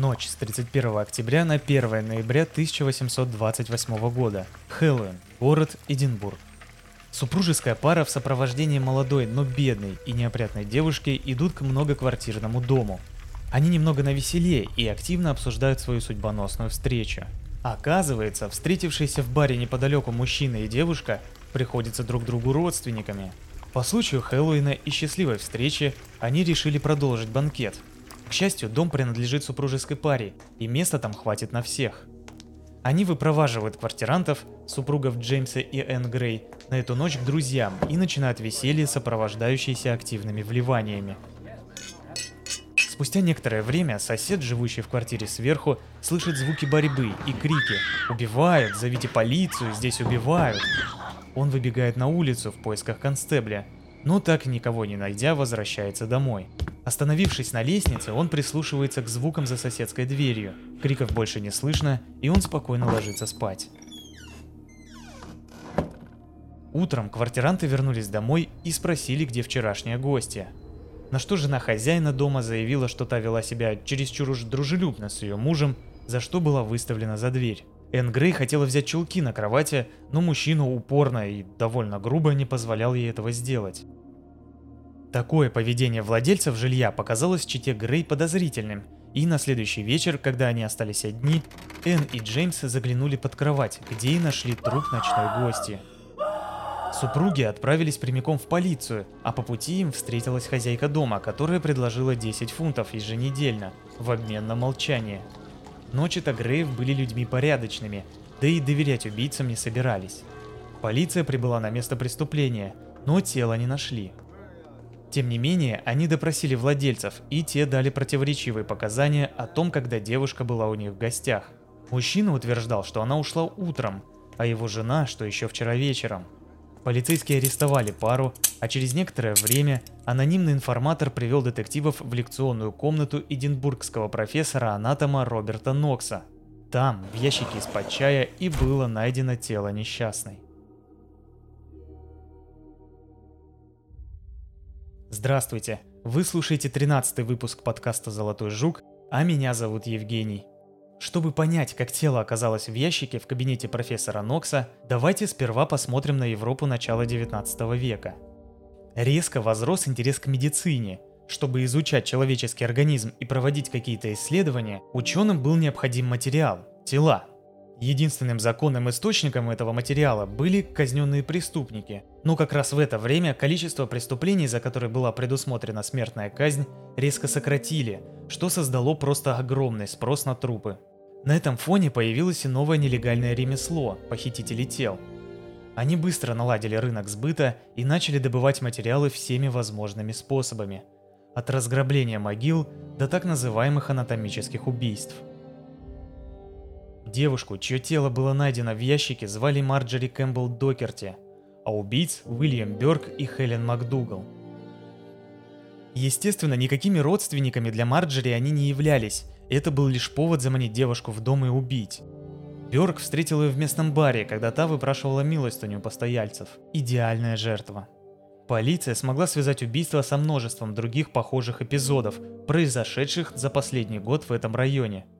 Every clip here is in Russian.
Ночь с 31 октября на 1 ноября 1828 года. Хэллоуин. Город Эдинбург. Супружеская пара в сопровождении молодой, но бедной и неопрятной девушки идут к многоквартирному дому. Они немного навеселее и активно обсуждают свою судьбоносную встречу. Оказывается, встретившиеся в баре неподалеку мужчина и девушка приходятся друг другу родственниками. По случаю Хэллоуина и счастливой встречи они решили продолжить банкет. К счастью, дом принадлежит супружеской паре, и места там хватит на всех. Они выпроваживают квартирантов, супругов Джеймса и Энн Грей, на эту ночь к друзьям и начинают веселье, сопровождающееся активными вливаниями. Спустя некоторое время сосед, живущий в квартире сверху, слышит звуки борьбы и крики «Убивают! Зовите полицию! Здесь убивают!» Он выбегает на улицу в поисках констебля, но так никого не найдя, возвращается домой. Остановившись на лестнице, он прислушивается к звукам за соседской дверью. Криков больше не слышно, и он спокойно ложится спать. Утром квартиранты вернулись домой и спросили, где вчерашняя гостья. На что жена хозяина дома заявила, что та вела себя чересчур уж дружелюбно с ее мужем, за что была выставлена за дверь. Энн Грей хотела взять чулки на кровати, но мужчина упорно и довольно грубо не позволял ей этого сделать. Такое поведение владельцев жилья показалось чите Грей подозрительным, и на следующий вечер, когда они остались одни, Энн и Джеймс заглянули под кровать, где и нашли труп ночной гости. Супруги отправились прямиком в полицию, а по пути им встретилась хозяйка дома, которая предложила 10 фунтов еженедельно, в обмен на молчание. Ночи-то Грейв были людьми порядочными, да и доверять убийцам не собирались. Полиция прибыла на место преступления, но тело не нашли. Тем не менее, они допросили владельцев, и те дали противоречивые показания о том, когда девушка была у них в гостях. Мужчина утверждал, что она ушла утром, а его жена, что еще вчера вечером. Полицейские арестовали пару, а через некоторое время анонимный информатор привел детективов в лекционную комнату эдинбургского профессора-анатома Роберта Нокса. Там, в ящике из-под чая, и было найдено тело несчастной. Здравствуйте! Вы слушаете 13 выпуск подкаста «Золотой жук», а меня зовут Евгений. Чтобы понять, как тело оказалось в ящике в кабинете профессора Нокса, давайте сперва посмотрим на Европу начала 19 века. Резко возрос интерес к медицине. Чтобы изучать человеческий организм и проводить какие-то исследования, ученым был необходим материал – тела – Единственным законным источником этого материала были казненные преступники, но как раз в это время количество преступлений, за которые была предусмотрена смертная казнь, резко сократили, что создало просто огромный спрос на трупы. На этом фоне появилось и новое нелегальное ремесло – похитители тел. Они быстро наладили рынок сбыта и начали добывать материалы всеми возможными способами. От разграбления могил до так называемых анатомических убийств – Девушку, чье тело было найдено в ящике, звали Марджори Кэмпбелл Докерти, а убийц – Уильям Бёрк и Хелен МакДугал. Естественно, никакими родственниками для Марджори они не являлись, это был лишь повод заманить девушку в дом и убить. Бёрк встретил ее в местном баре, когда та выпрашивала милостыню постояльцев. Идеальная жертва. Полиция смогла связать убийство со множеством других похожих эпизодов, произошедших за последний год в этом районе –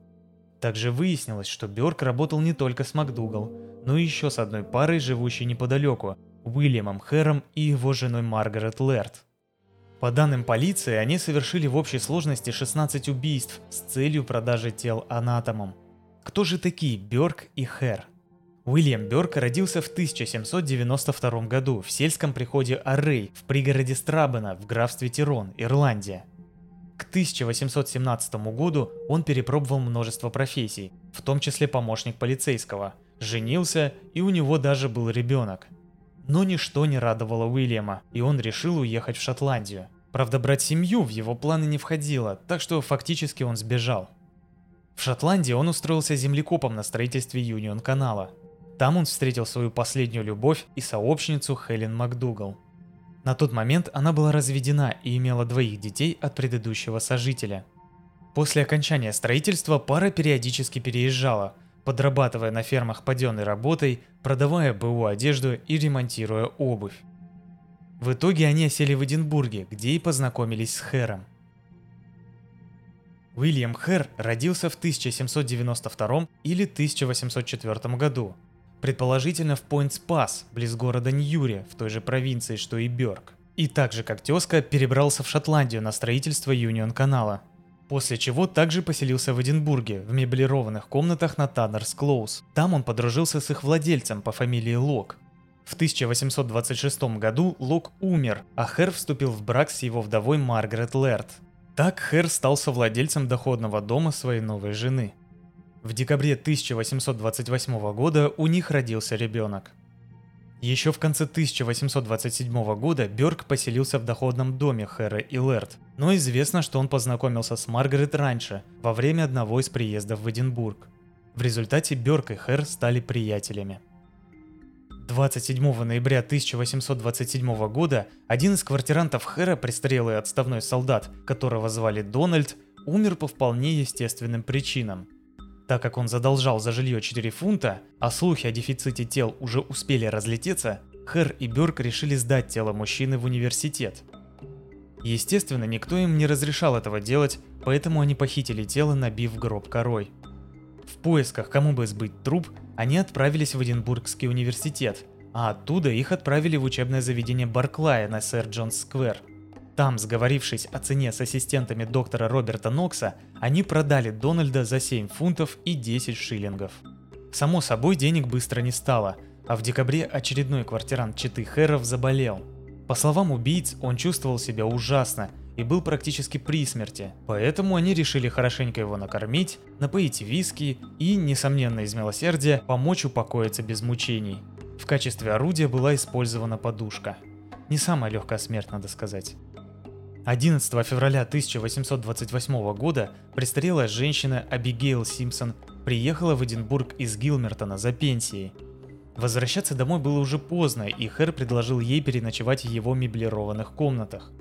также выяснилось, что Бёрк работал не только с МакДугал, но и еще с одной парой, живущей неподалеку, Уильямом Хэром и его женой Маргарет Лэрд. По данным полиции, они совершили в общей сложности 16 убийств с целью продажи тел анатомам. Кто же такие Бёрк и Хэр? Уильям Бёрк родился в 1792 году в сельском приходе Аррей в пригороде Страбена в графстве Тирон, Ирландия. К 1817 году он перепробовал множество профессий, в том числе помощник полицейского, женился и у него даже был ребенок. Но ничто не радовало Уильяма, и он решил уехать в Шотландию. Правда, брать семью в его планы не входило, так что фактически он сбежал. В Шотландии он устроился землекопом на строительстве Юнион-канала. Там он встретил свою последнюю любовь и сообщницу Хелен МакДугал – на тот момент она была разведена и имела двоих детей от предыдущего сожителя. После окончания строительства пара периодически переезжала, подрабатывая на фермах паденной работой, продавая БУ одежду и ремонтируя обувь. В итоге они осели в Эдинбурге, где и познакомились с Хэром. Уильям Хэр родился в 1792 или 1804 году. Предположительно в Пойнтс-Пасс, близ города Ньюри, в той же провинции, что и Бёрк. И так же, как тезка, перебрался в Шотландию на строительство Юнион-канала. После чего также поселился в Эдинбурге, в меблированных комнатах на Таннерс Клоус. Там он подружился с их владельцем по фамилии Лок. В 1826 году Лок умер, а Хэр вступил в брак с его вдовой Маргарет Лэрд. Так Хэр стал совладельцем доходного дома своей новой жены. В декабре 1828 года у них родился ребенок. Еще в конце 1827 года Бёрк поселился в доходном доме Хэра и Лэрд, но известно, что он познакомился с Маргарет раньше, во время одного из приездов в Эдинбург. В результате Бёрк и Хэр стали приятелями. 27 ноября 1827 года один из квартирантов Хэра, престарелый отставной солдат, которого звали Дональд, умер по вполне естественным причинам. Так как он задолжал за жилье 4 фунта, а слухи о дефиците тел уже успели разлететься, Хэр и Бёрк решили сдать тело мужчины в университет. Естественно, никто им не разрешал этого делать, поэтому они похитили тело, набив гроб корой. В поисках, кому бы сбыть труп, они отправились в Эдинбургский университет, а оттуда их отправили в учебное заведение Барклая на Сэр Джонс Сквер. Там, сговорившись о цене с ассистентами доктора Роберта Нокса, они продали Дональда за 7 фунтов и 10 шиллингов. Само собой, денег быстро не стало, а в декабре очередной квартирант Читы Хэров заболел. По словам убийц, он чувствовал себя ужасно и был практически при смерти, поэтому они решили хорошенько его накормить, напоить виски и, несомненно из милосердия, помочь упокоиться без мучений. В качестве орудия была использована подушка. Не самая легкая смерть, надо сказать. 11 февраля 1828 года престарелая женщина Абигейл Симпсон приехала в Эдинбург из Гилмертона за пенсией. Возвращаться домой было уже поздно, и Хэр предложил ей переночевать в его меблированных комнатах.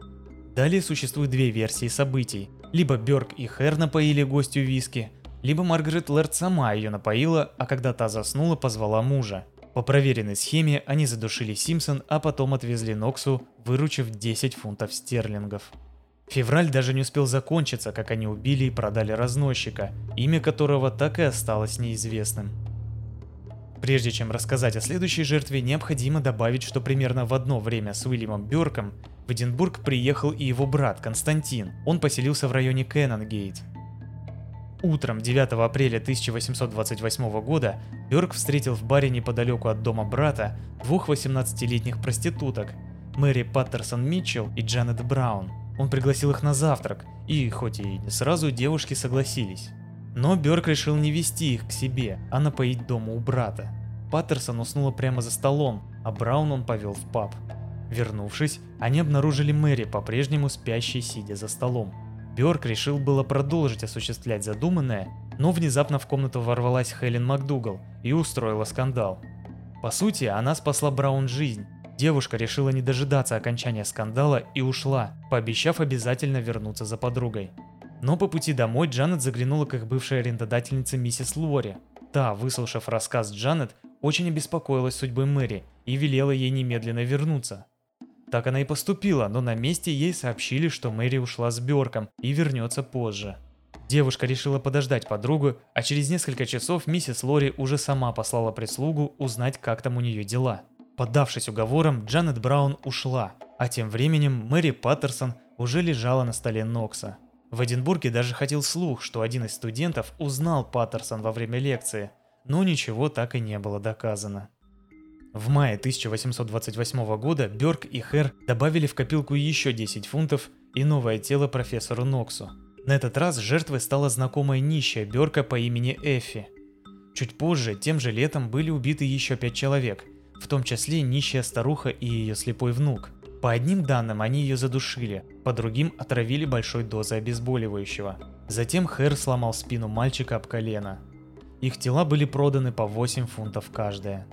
Далее существуют две версии событий. Либо Бёрк и Хэр напоили гостю виски, либо Маргарет Лэрд сама ее напоила, а когда та заснула, позвала мужа. По проверенной схеме они задушили Симпсон, а потом отвезли Ноксу, выручив 10 фунтов стерлингов. Февраль даже не успел закончиться, как они убили и продали разносчика, имя которого так и осталось неизвестным. Прежде чем рассказать о следующей жертве, необходимо добавить, что примерно в одно время с Уильямом Бёрком в Эдинбург приехал и его брат Константин. Он поселился в районе Кеннонгейт. Утром 9 апреля 1828 года Бёрк встретил в баре неподалеку от дома брата двух 18-летних проституток – Мэри Паттерсон Митчелл и Джанет Браун. Он пригласил их на завтрак, и хоть и не сразу девушки согласились. Но Бёрк решил не вести их к себе, а напоить дома у брата. Паттерсон уснула прямо за столом, а Браун он повел в паб. Вернувшись, они обнаружили Мэри по-прежнему спящей, сидя за столом. Бёрк решил было продолжить осуществлять задуманное, но внезапно в комнату ворвалась Хелен МакДугал и устроила скандал. По сути, она спасла Браун жизнь. Девушка решила не дожидаться окончания скандала и ушла, пообещав обязательно вернуться за подругой. Но по пути домой Джанет заглянула к их бывшей арендодательнице миссис Лори. Та, выслушав рассказ Джанет, очень обеспокоилась судьбой Мэри и велела ей немедленно вернуться. Так она и поступила, но на месте ей сообщили, что Мэри ушла с Бёрком и вернется позже. Девушка решила подождать подругу, а через несколько часов миссис Лори уже сама послала прислугу узнать, как там у нее дела. Поддавшись уговорам, Джанет Браун ушла, а тем временем Мэри Паттерсон уже лежала на столе Нокса. В Эдинбурге даже ходил слух, что один из студентов узнал Паттерсон во время лекции, но ничего так и не было доказано. В мае 1828 года Бёрк и Хэр добавили в копилку еще 10 фунтов и новое тело профессору Ноксу. На этот раз жертвой стала знакомая нищая Бёрка по имени Эффи. Чуть позже, тем же летом, были убиты еще пять человек, в том числе нищая старуха и ее слепой внук. По одним данным, они ее задушили, по другим отравили большой дозой обезболивающего. Затем Хэр сломал спину мальчика об колено. Их тела были проданы по 8 фунтов каждая.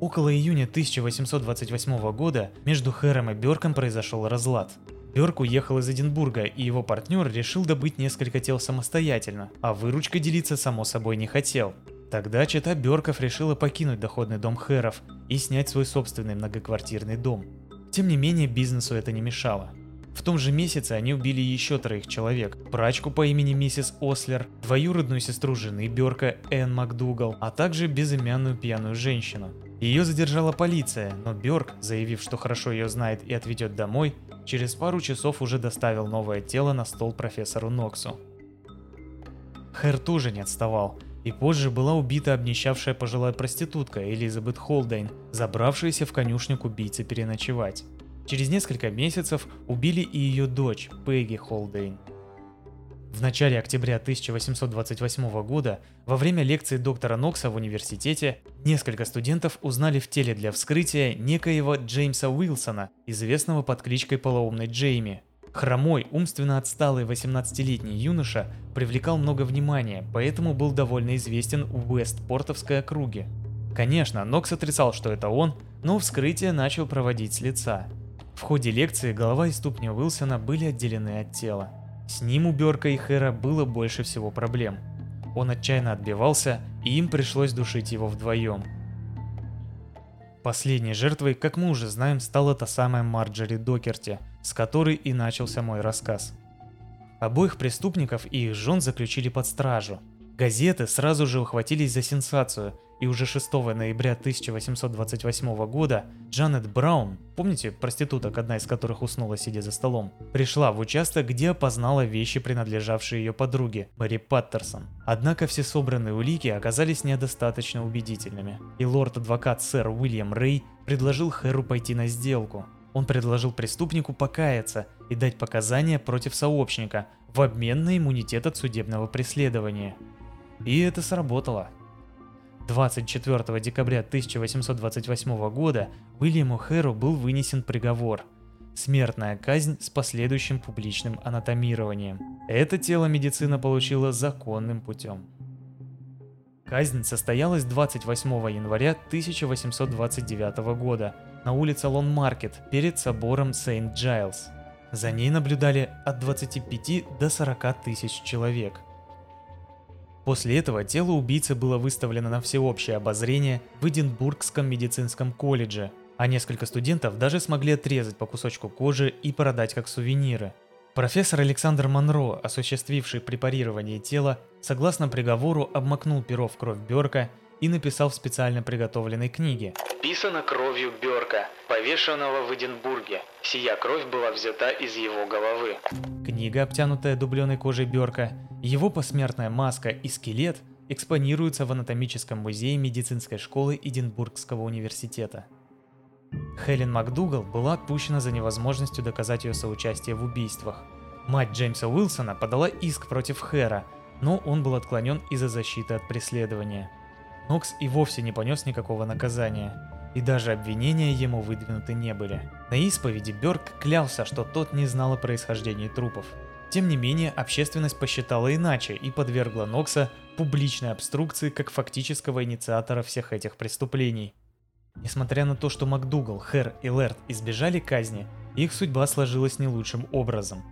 Около июня 1828 года между Хэром и Бёрком произошел разлад. Бёрк уехал из Эдинбурга, и его партнер решил добыть несколько тел самостоятельно, а выручкой делиться само собой не хотел. Тогда чета Бёрков решила покинуть доходный дом Хэров и снять свой собственный многоквартирный дом. Тем не менее, бизнесу это не мешало. В том же месяце они убили еще троих человек. Прачку по имени миссис Ослер, двоюродную сестру жены Берка Энн МакДугал, а также безымянную пьяную женщину. Ее задержала полиция, но Бёрк, заявив, что хорошо ее знает и отведет домой, через пару часов уже доставил новое тело на стол профессору Ноксу. Хэр тоже не отставал, и позже была убита обнищавшая пожилая проститутка Элизабет Холдейн, забравшаяся в конюшню к убийце переночевать. Через несколько месяцев убили и ее дочь Пегги Холдейн. В начале октября 1828 года, во время лекции доктора Нокса в университете, несколько студентов узнали в теле для вскрытия некоего Джеймса Уилсона, известного под кличкой Полоумный Джейми. Хромой, умственно отсталый 18-летний юноша привлекал много внимания, поэтому был довольно известен в Уэстпортовской округе. Конечно, Нокс отрицал, что это он, но вскрытие начал проводить с лица. В ходе лекции голова и ступни Уилсона были отделены от тела. С ним у Берка и Хэра было больше всего проблем. Он отчаянно отбивался, и им пришлось душить его вдвоем. Последней жертвой, как мы уже знаем, стала та самая Марджери Докерти, с которой и начался мой рассказ. Обоих преступников и их жен заключили под стражу. Газеты сразу же ухватились за сенсацию, и уже 6 ноября 1828 года Джанет Браун, помните проституток, одна из которых уснула сидя за столом, пришла в участок, где опознала вещи, принадлежавшие ее подруге, Мэри Паттерсон. Однако все собранные улики оказались недостаточно убедительными, и лорд-адвокат сэр Уильям Рэй предложил Хэру пойти на сделку. Он предложил преступнику покаяться и дать показания против сообщника в обмен на иммунитет от судебного преследования. И это сработало. 24 декабря 1828 года Уильяму Хэру был вынесен приговор – смертная казнь с последующим публичным анатомированием. Это тело медицина получила законным путем. Казнь состоялась 28 января 1829 года на улице Лон-Маркет перед собором Сейнт-Джайлз. За ней наблюдали от 25 до 40 тысяч человек. После этого тело убийцы было выставлено на всеобщее обозрение в Эдинбургском медицинском колледже, а несколько студентов даже смогли отрезать по кусочку кожи и продать как сувениры. Профессор Александр Монро, осуществивший препарирование тела, согласно приговору обмакнул перо в кровь Берка и написал в специально приготовленной книге. «Писано кровью Берка, повешенного в Эдинбурге. Сия кровь была взята из его головы». Книга, обтянутая дубленой кожей Берка, его посмертная маска и скелет экспонируются в анатомическом музее медицинской школы Эдинбургского университета. Хелен МакДугал была отпущена за невозможностью доказать ее соучастие в убийствах. Мать Джеймса Уилсона подала иск против Хэра, но он был отклонен из-за защиты от преследования. Нокс и вовсе не понес никакого наказания, и даже обвинения ему выдвинуты не были. На исповеди Бёрк клялся, что тот не знал о происхождении трупов – тем не менее, общественность посчитала иначе и подвергла Нокса публичной обструкции как фактического инициатора всех этих преступлений. Несмотря на то, что МакДугал, Хэр и Лэрд избежали казни, их судьба сложилась не лучшим образом.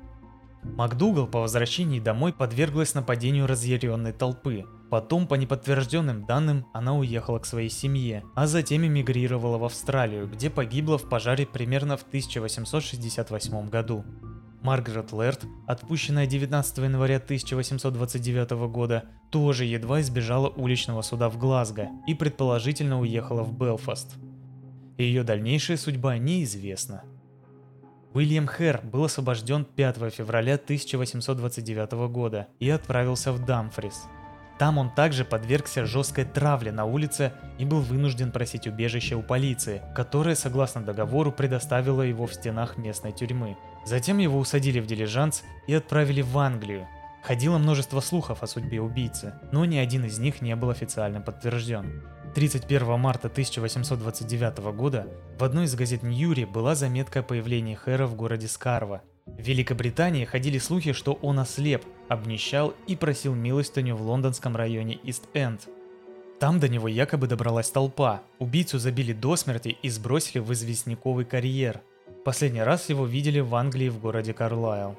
МакДугал по возвращении домой подверглась нападению разъяренной толпы. Потом, по неподтвержденным данным, она уехала к своей семье, а затем эмигрировала в Австралию, где погибла в пожаре примерно в 1868 году. Маргарет Лэрд, отпущенная 19 января 1829 года, тоже едва избежала уличного суда в Глазго и предположительно уехала в Белфаст. Ее дальнейшая судьба неизвестна. Уильям Хэр был освобожден 5 февраля 1829 года и отправился в Дамфрис. Там он также подвергся жесткой травле на улице и был вынужден просить убежище у полиции, которая, согласно договору, предоставила его в стенах местной тюрьмы. Затем его усадили в дилижанс и отправили в Англию. Ходило множество слухов о судьбе убийцы, но ни один из них не был официально подтвержден. 31 марта 1829 года в одной из газет Ньюри была заметка о появлении Хэра в городе Скарва. В Великобритании ходили слухи, что он ослеп, обнищал и просил милостыню в лондонском районе Ист-Энд. Там до него якобы добралась толпа, убийцу забили до смерти и сбросили в известняковый карьер – Последний раз его видели в Англии в городе Карлайл.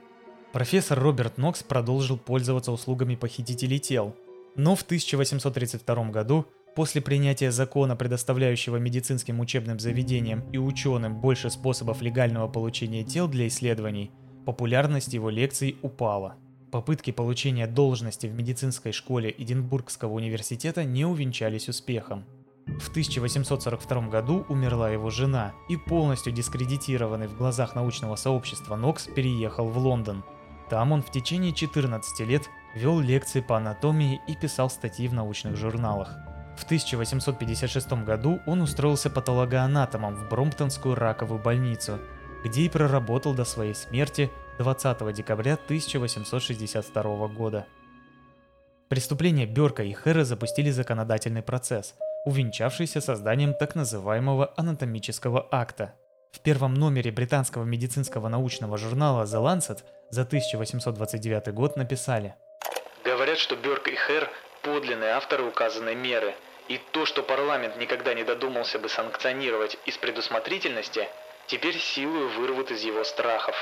Профессор Роберт Нокс продолжил пользоваться услугами похитителей тел, но в 1832 году, после принятия закона, предоставляющего медицинским учебным заведениям и ученым больше способов легального получения тел для исследований, Популярность его лекций упала. Попытки получения должности в медицинской школе Эдинбургского университета не увенчались успехом. В 1842 году умерла его жена, и полностью дискредитированный в глазах научного сообщества Нокс переехал в Лондон. Там он в течение 14 лет вел лекции по анатомии и писал статьи в научных журналах. В 1856 году он устроился патологоанатомом в Бромптонскую раковую больницу, где и проработал до своей смерти 20 декабря 1862 года. Преступления Берка и Хэра запустили законодательный процесс, увенчавшийся созданием так называемого анатомического акта. В первом номере британского медицинского научного журнала The Lancet за 1829 год написали Говорят, что Бёрк и Хэр – подлинные авторы указанной меры, и то, что парламент никогда не додумался бы санкционировать из предусмотрительности, теперь силою вырвут из его страхов.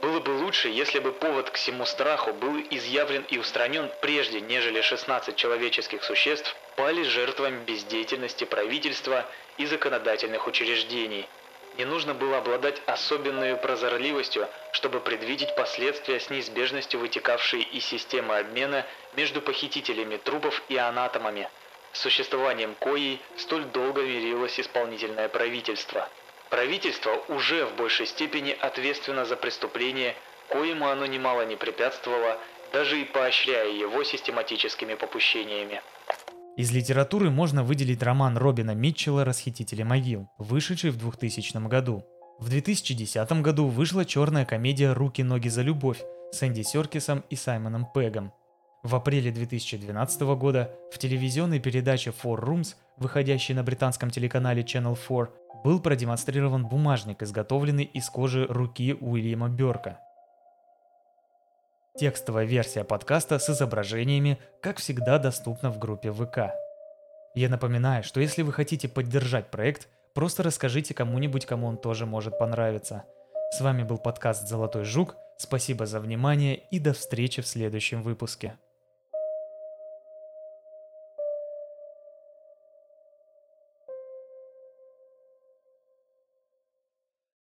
Было бы лучше, если бы повод к всему страху был изъявлен и устранен прежде, нежели 16 человеческих существ пали жертвами бездеятельности правительства и законодательных учреждений. Не нужно было обладать особенной прозорливостью, чтобы предвидеть последствия с неизбежностью вытекавшие из системы обмена между похитителями трупов и анатомами, существованием коей столь долго мирилось исполнительное правительство. Правительство уже в большей степени ответственно за преступление, коему оно немало не препятствовало, даже и поощряя его систематическими попущениями. Из литературы можно выделить роман Робина Митчелла «Расхитители могил», вышедший в 2000 году. В 2010 году вышла черная комедия «Руки-ноги за любовь» с Энди Серкисом и Саймоном Пегом. В апреле 2012 года в телевизионной передаче Four Rooms, выходящей на британском телеканале Channel 4, был продемонстрирован бумажник, изготовленный из кожи руки Уильяма Берка. Текстовая версия подкаста с изображениями, как всегда, доступна в группе ВК. Я напоминаю, что если вы хотите поддержать проект, просто расскажите кому-нибудь, кому он тоже может понравиться. С вами был подкаст «Золотой жук», спасибо за внимание и до встречи в следующем выпуске.